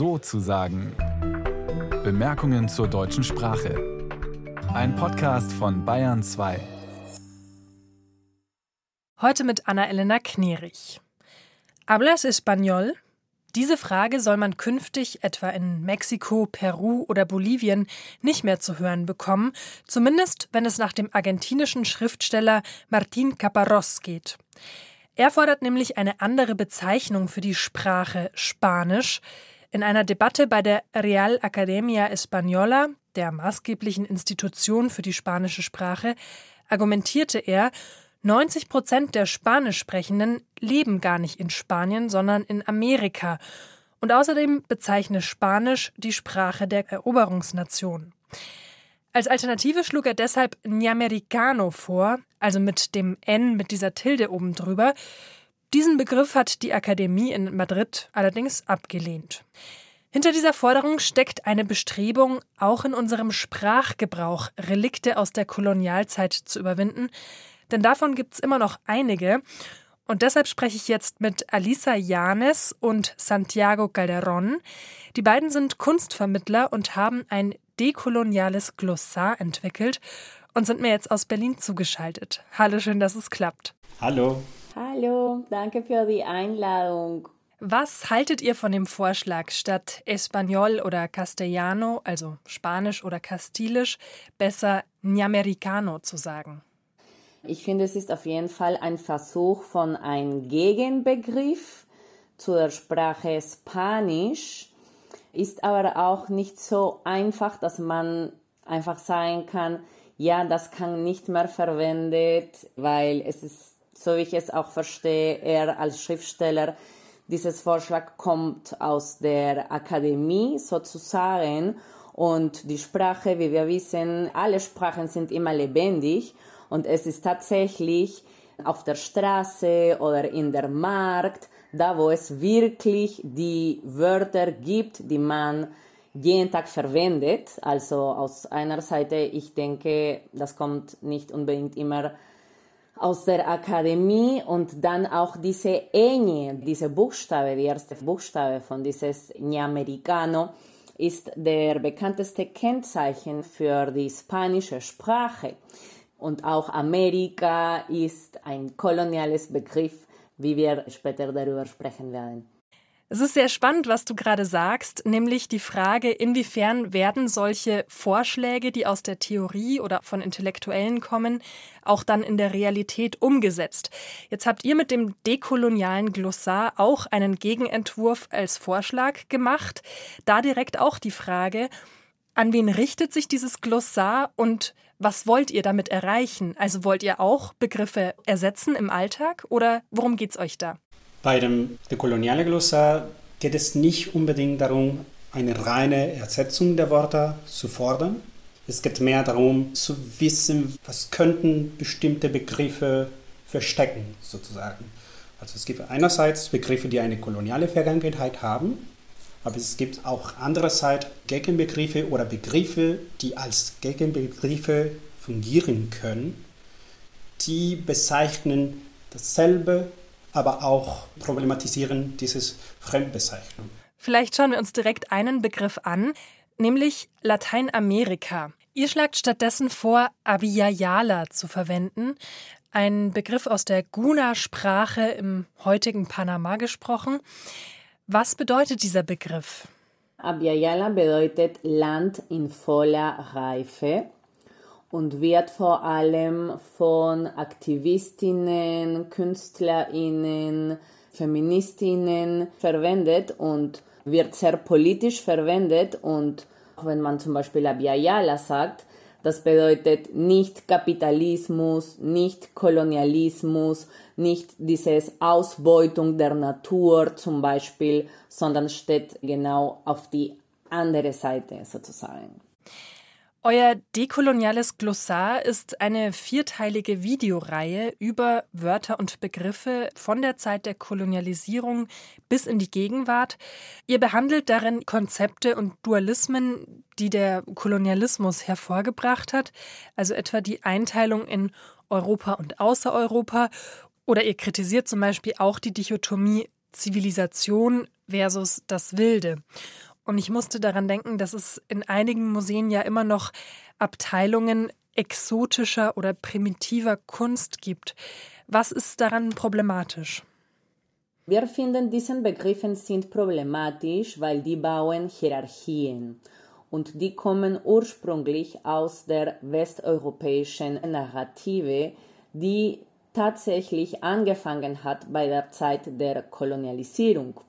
so zu sagen. Bemerkungen zur deutschen Sprache. Ein Podcast von Bayern 2. Heute mit Anna-Elena Knerich. ¿Hablas español? Diese Frage soll man künftig etwa in Mexiko, Peru oder Bolivien nicht mehr zu hören bekommen, zumindest wenn es nach dem argentinischen Schriftsteller Martín Caparrós geht. Er fordert nämlich eine andere Bezeichnung für die Sprache Spanisch. In einer Debatte bei der Real Academia Española, der maßgeblichen Institution für die spanische Sprache, argumentierte er, 90 Prozent der Spanischsprechenden leben gar nicht in Spanien, sondern in Amerika. Und außerdem bezeichne Spanisch die Sprache der Eroberungsnation. Als Alternative schlug er deshalb Niamericano vor, also mit dem N mit dieser Tilde oben drüber. Diesen Begriff hat die Akademie in Madrid allerdings abgelehnt. Hinter dieser Forderung steckt eine Bestrebung, auch in unserem Sprachgebrauch Relikte aus der Kolonialzeit zu überwinden, denn davon gibt es immer noch einige. Und deshalb spreche ich jetzt mit Alisa Janes und Santiago Calderón. Die beiden sind Kunstvermittler und haben ein dekoloniales Glossar entwickelt und sind mir jetzt aus Berlin zugeschaltet. Hallo, schön, dass es klappt. Hallo. Hallo, danke für die Einladung. Was haltet ihr von dem Vorschlag, statt Español oder Castellano, also Spanisch oder Kastilisch, besser Niamericano zu sagen? Ich finde, es ist auf jeden Fall ein Versuch von einem Gegenbegriff zur Sprache Spanisch, ist aber auch nicht so einfach, dass man einfach sagen kann, ja, das kann nicht mehr verwendet, weil es ist, so wie ich es auch verstehe, er als Schriftsteller, dieses Vorschlag kommt aus der Akademie sozusagen und die Sprache, wie wir wissen, alle Sprachen sind immer lebendig und es ist tatsächlich auf der Straße oder in der Markt, da wo es wirklich die Wörter gibt, die man jeden Tag verwendet. Also aus einer Seite, ich denke, das kommt nicht unbedingt immer aus der Akademie und dann auch diese Ñ, diese Buchstabe, die erste Buchstabe von dieses Ñamericano, ist der bekannteste Kennzeichen für die spanische Sprache. Und auch Amerika ist ein koloniales Begriff, wie wir später darüber sprechen werden. Es ist sehr spannend, was du gerade sagst, nämlich die Frage, inwiefern werden solche Vorschläge, die aus der Theorie oder von Intellektuellen kommen, auch dann in der Realität umgesetzt. Jetzt habt ihr mit dem dekolonialen Glossar auch einen Gegenentwurf als Vorschlag gemacht. Da direkt auch die Frage, an wen richtet sich dieses Glossar und was wollt ihr damit erreichen? Also wollt ihr auch Begriffe ersetzen im Alltag oder worum geht es euch da? Bei dem dekolonialen Glossar geht es nicht unbedingt darum, eine reine Ersetzung der Wörter zu fordern. Es geht mehr darum zu wissen, was könnten bestimmte Begriffe verstecken, sozusagen. Also es gibt einerseits Begriffe, die eine koloniale Vergangenheit haben, aber es gibt auch andererseits Gegenbegriffe oder Begriffe, die als Gegenbegriffe fungieren können, die bezeichnen dasselbe, aber auch problematisieren dieses Fremdbezeichnung. Vielleicht schauen wir uns direkt einen Begriff an, nämlich Lateinamerika. Ihr schlagt stattdessen vor, Abiyayala zu verwenden, ein Begriff aus der Guna-Sprache im heutigen Panama gesprochen. Was bedeutet dieser Begriff? Abiyala bedeutet Land in voller Reife und wird vor allem von Aktivistinnen, Künstlerinnen, Feministinnen verwendet und wird sehr politisch verwendet und wenn man zum Beispiel Abiyala sagt, das bedeutet nicht Kapitalismus, nicht Kolonialismus, nicht dieses Ausbeutung der Natur zum Beispiel, sondern steht genau auf die andere Seite sozusagen. Euer dekoloniales Glossar ist eine vierteilige Videoreihe über Wörter und Begriffe von der Zeit der Kolonialisierung bis in die Gegenwart. Ihr behandelt darin Konzepte und Dualismen, die der Kolonialismus hervorgebracht hat, also etwa die Einteilung in Europa und Außereuropa. Oder ihr kritisiert zum Beispiel auch die Dichotomie Zivilisation versus das Wilde. Und ich musste daran denken, dass es in einigen Museen ja immer noch Abteilungen exotischer oder primitiver Kunst gibt. Was ist daran problematisch? Wir finden, diesen Begriffen sind problematisch, weil die bauen Hierarchien und die kommen ursprünglich aus der westeuropäischen Narrative, die tatsächlich angefangen hat bei der Zeit der Kolonialisierung.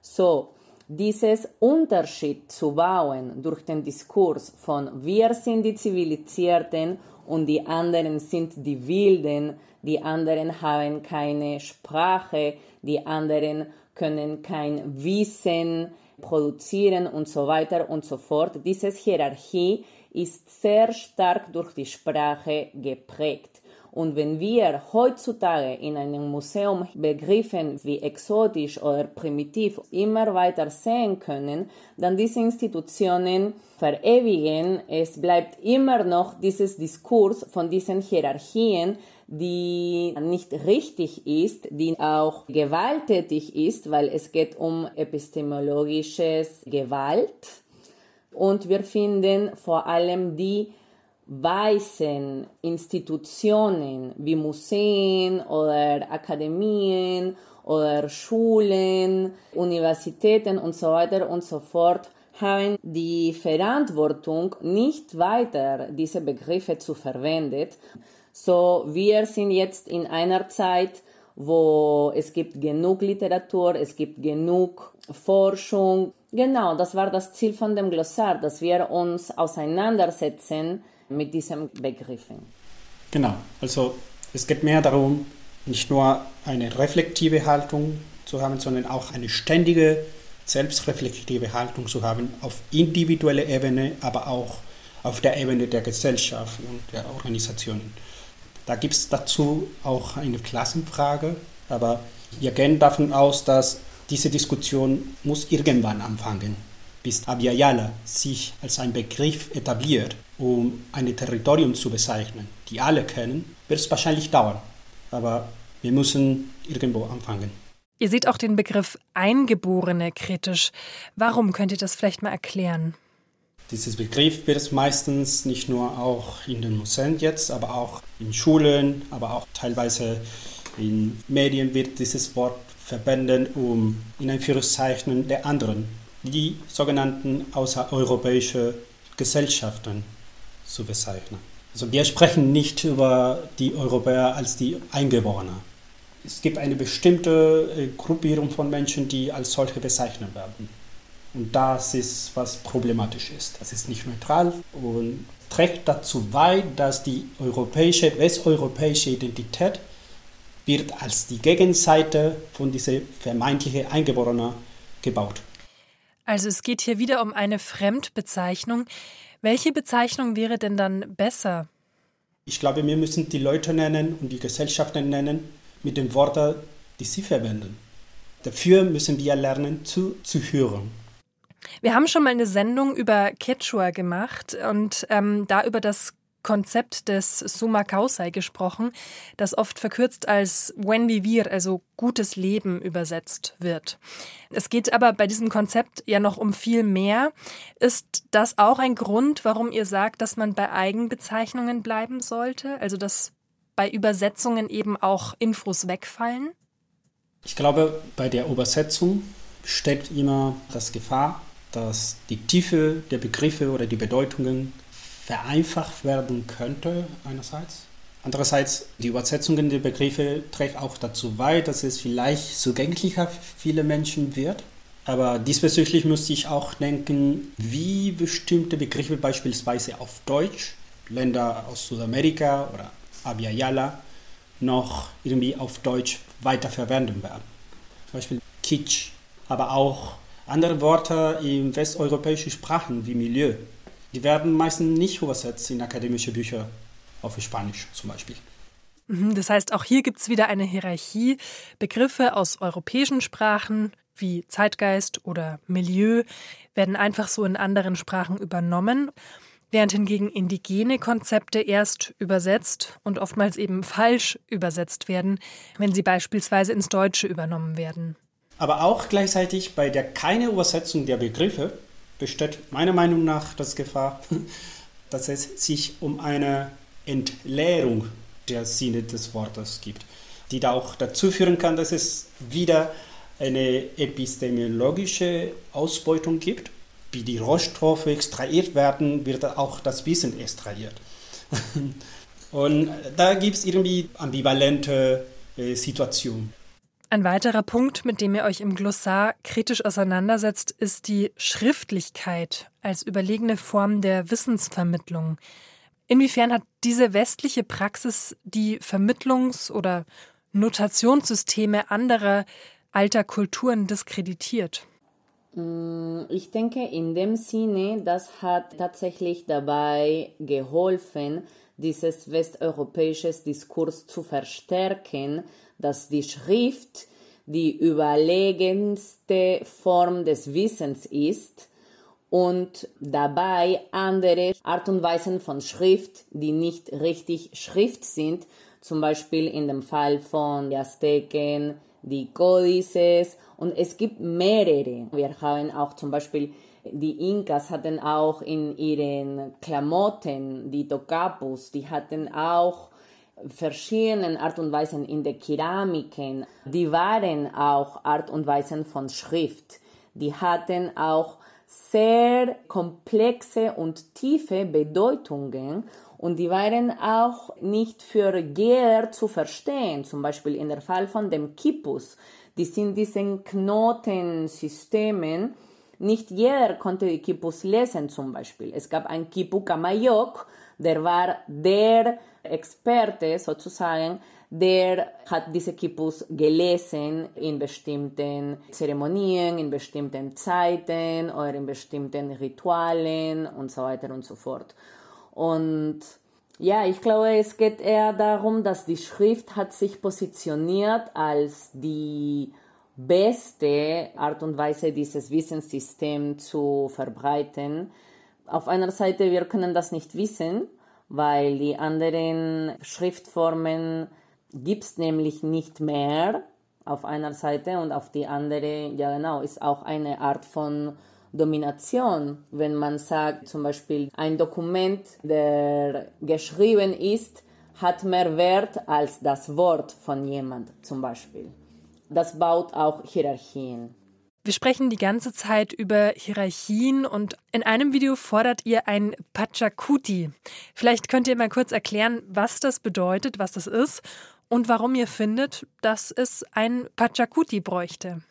So, dieses Unterschied zu bauen durch den Diskurs von wir sind die Zivilisierten und die anderen sind die Wilden, die anderen haben keine Sprache, die anderen können kein Wissen produzieren und so weiter und so fort. Diese Hierarchie ist sehr stark durch die Sprache geprägt. Und wenn wir heutzutage in einem Museum Begriffen wie exotisch oder primitiv immer weiter sehen können, dann diese Institutionen verewigen, es bleibt immer noch dieses Diskurs von diesen Hierarchien, die nicht richtig ist, die auch gewalttätig ist, weil es geht um epistemologisches Gewalt. Und wir finden vor allem die weißen Institutionen wie Museen oder Akademien oder Schulen, Universitäten und so weiter und so fort haben die Verantwortung, nicht weiter diese Begriffe zu verwenden. So, wir sind jetzt in einer Zeit, wo es gibt genug Literatur, es gibt genug Forschung. Genau, das war das Ziel von dem Glossar, dass wir uns auseinandersetzen mit diesen Begriffen. Genau, also es geht mehr darum, nicht nur eine reflektive Haltung zu haben, sondern auch eine ständige, selbstreflektive Haltung zu haben auf individueller Ebene, aber auch auf der Ebene der Gesellschaft und der Organisationen. Da gibt es dazu auch eine Klassenfrage, aber wir gehen davon aus, dass diese Diskussion muss irgendwann anfangen bis Abiyala sich als ein Begriff etabliert, um ein Territorium zu bezeichnen, die alle kennen, wird es wahrscheinlich dauern. Aber wir müssen irgendwo anfangen. Ihr seht auch den Begriff Eingeborene kritisch. Warum könnt ihr das vielleicht mal erklären? Dieses Begriff wird meistens nicht nur auch in den Museen jetzt, aber auch in Schulen, aber auch teilweise in Medien wird dieses Wort verwendet, um in Anführungszeichen der anderen die sogenannten außereuropäische Gesellschaften zu bezeichnen. Also wir sprechen nicht über die Europäer als die Eingeborenen. Es gibt eine bestimmte äh, Gruppierung von Menschen, die als solche bezeichnet werden. Und das ist, was problematisch ist. Das ist nicht neutral und trägt dazu bei, dass die europäische, westeuropäische Identität wird als die Gegenseite von dieser vermeintlichen Eingeborenen gebaut. Also es geht hier wieder um eine Fremdbezeichnung. Welche Bezeichnung wäre denn dann besser? Ich glaube, wir müssen die Leute nennen und die Gesellschaften nennen mit den Worten, die sie verwenden. Dafür müssen wir lernen zu, zu hören. Wir haben schon mal eine Sendung über Quechua gemacht und ähm, da über das Konzept des Summa Causai gesprochen, das oft verkürzt als Buen Vivir, also gutes Leben übersetzt wird. Es geht aber bei diesem Konzept ja noch um viel mehr. Ist das auch ein Grund, warum ihr sagt, dass man bei Eigenbezeichnungen bleiben sollte? Also dass bei Übersetzungen eben auch Infos wegfallen? Ich glaube, bei der Übersetzung steckt immer das Gefahr, dass die Tiefe der Begriffe oder die Bedeutungen vereinfacht werden könnte, einerseits. Andererseits, die Übersetzung der Begriffe trägt auch dazu bei, dass es vielleicht zugänglicher für viele Menschen wird. Aber diesbezüglich müsste ich auch denken, wie bestimmte Begriffe beispielsweise auf Deutsch, Länder aus Südamerika oder Abiyala, noch irgendwie auf Deutsch weiterverwenden werden. Zum Beispiel Kitsch, aber auch andere Worte in westeuropäischen Sprachen wie Milieu die werden meistens nicht übersetzt in akademische Bücher auf Spanisch zum Beispiel. Mhm, das heißt, auch hier gibt es wieder eine Hierarchie. Begriffe aus europäischen Sprachen wie Zeitgeist oder Milieu werden einfach so in anderen Sprachen übernommen, während hingegen indigene Konzepte erst übersetzt und oftmals eben falsch übersetzt werden, wenn sie beispielsweise ins Deutsche übernommen werden. Aber auch gleichzeitig bei der keine Übersetzung der Begriffe besteht meiner Meinung nach das Gefahr, dass es sich um eine Entleerung der Sinne des Wortes gibt, die da auch dazu führen kann, dass es wieder eine epistemologische Ausbeutung gibt. Wie die Rohstoffe extrahiert werden, wird auch das Wissen extrahiert. Und da gibt es irgendwie ambivalente äh, Situationen. Ein weiterer Punkt, mit dem ihr euch im Glossar kritisch auseinandersetzt, ist die Schriftlichkeit als überlegene Form der Wissensvermittlung. Inwiefern hat diese westliche Praxis die Vermittlungs- oder Notationssysteme anderer alter Kulturen diskreditiert? Mm, ich denke in dem Sinne, das hat tatsächlich dabei geholfen, dieses westeuropäische Diskurs zu verstärken, dass die Schrift die überlegenste Form des Wissens ist und dabei andere Art und Weisen von Schrift, die nicht richtig Schrift sind, zum Beispiel in dem Fall von Azteken, die Codices und es gibt mehrere. Wir haben auch zum Beispiel die Inkas hatten auch in ihren Klamotten, die Tocapus, die hatten auch verschiedene Art und Weisen in der Keramiken. Die waren auch Art und Weisen von Schrift. Die hatten auch sehr komplexe und tiefe Bedeutungen und die waren auch nicht für jeder zu verstehen. Zum Beispiel in der Fall von dem Kippus. Die sind diesen Knotensystemen. Nicht jeder konnte die Kippus lesen zum Beispiel. Es gab ein Kipu Kamayok, der war der Experte sozusagen, der hat diese Kippus gelesen in bestimmten Zeremonien, in bestimmten Zeiten oder in bestimmten Ritualen und so weiter und so fort. Und ja, ich glaube, es geht eher darum, dass die Schrift hat sich positioniert als die beste Art und Weise, dieses Wissenssystem zu verbreiten. Auf einer Seite, wir können das nicht wissen, weil die anderen Schriftformen gibt es nämlich nicht mehr auf einer Seite und auf die andere, ja genau, ist auch eine Art von Domination, wenn man sagt zum Beispiel, ein Dokument, der geschrieben ist, hat mehr Wert als das Wort von jemand zum Beispiel. Das baut auch Hierarchien. Wir sprechen die ganze Zeit über Hierarchien und in einem Video fordert ihr ein Pachacuti. Vielleicht könnt ihr mal kurz erklären, was das bedeutet, was das ist und warum ihr findet, dass es ein Pachacuti bräuchte.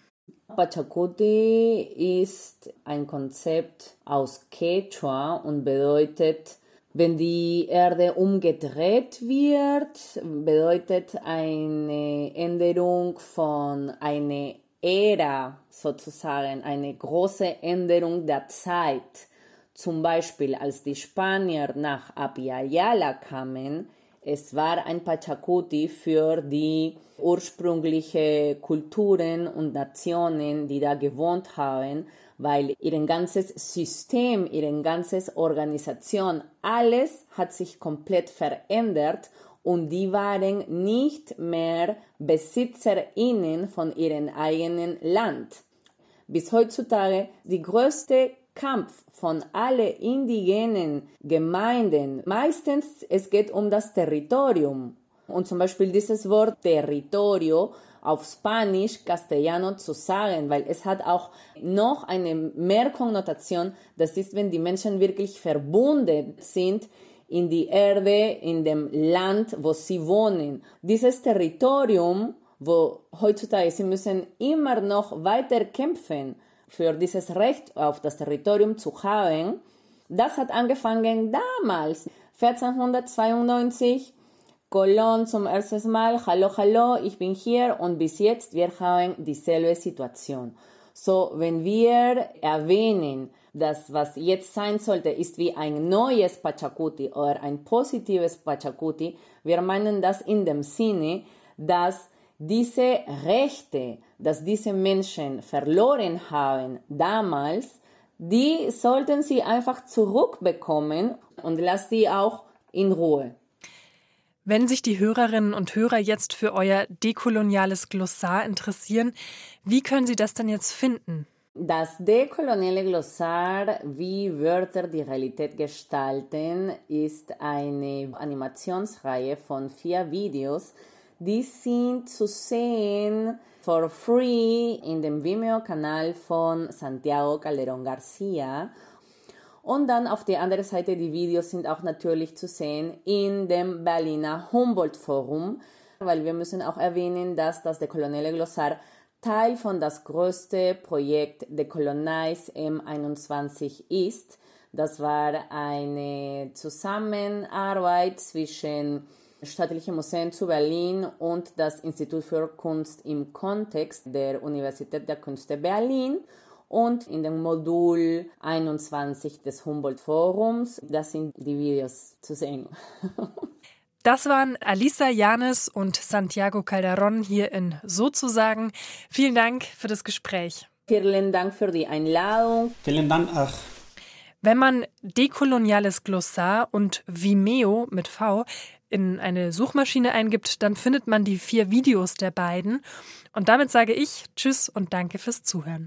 Pachacuti ist ein Konzept aus Quechua und bedeutet, wenn die Erde umgedreht wird, bedeutet eine Änderung von einer Ära sozusagen, eine große Änderung der Zeit. Zum Beispiel, als die Spanier nach Apiayala kamen, es war ein Pachacuti für die ursprünglichen Kulturen und Nationen, die da gewohnt haben, weil ihr ganzes System, ihre ganze Organisation, alles hat sich komplett verändert und die waren nicht mehr BesitzerInnen von ihrem eigenen Land. Bis heutzutage die größte Kampf von allen indigenen Gemeinden, meistens es geht um das Territorium. Und zum Beispiel dieses Wort Territorio auf Spanisch, Castellano zu sagen, weil es hat auch noch eine Mehrkonnotation, das ist, wenn die Menschen wirklich verbunden sind in die Erde, in dem Land, wo sie wohnen. Dieses Territorium, wo heutzutage sie müssen immer noch weiter kämpfen, für dieses Recht auf das Territorium zu haben, das hat angefangen damals, 1492, Colón zum ersten Mal, hallo, hallo, ich bin hier und bis jetzt wir haben dieselbe Situation. So, wenn wir erwähnen, dass was jetzt sein sollte, ist wie ein neues Pachacuti oder ein positives Pachacuti, wir meinen das in dem Sinne, dass diese Rechte, dass diese Menschen verloren haben damals, die sollten sie einfach zurückbekommen und lass die auch in Ruhe. Wenn sich die Hörerinnen und Hörer jetzt für euer dekoloniales Glossar interessieren, wie können sie das denn jetzt finden? Das dekoloniale Glossar, wie Wörter die Realität gestalten, ist eine Animationsreihe von vier Videos, die sind zu sehen for free in dem Vimeo-Kanal von Santiago Calderón Garcia und dann auf der anderen Seite die Videos sind auch natürlich zu sehen in dem Berliner Humboldt Forum, weil wir müssen auch erwähnen, dass das dekoloniale Glossar Teil von das größte Projekt Decolonize M21 ist. Das war eine Zusammenarbeit zwischen Staatliche Museen zu Berlin und das Institut für Kunst im Kontext der Universität der Künste Berlin und in dem Modul 21 des Humboldt Forums. Das sind die Videos zu sehen. Das waren Alisa Janes und Santiago Calderon hier in Sozusagen. Vielen Dank für das Gespräch. Vielen Dank für die Einladung. Vielen Dank auch. Wenn man dekoloniales Glossar und Vimeo mit V in eine Suchmaschine eingibt, dann findet man die vier Videos der beiden. Und damit sage ich Tschüss und danke fürs Zuhören.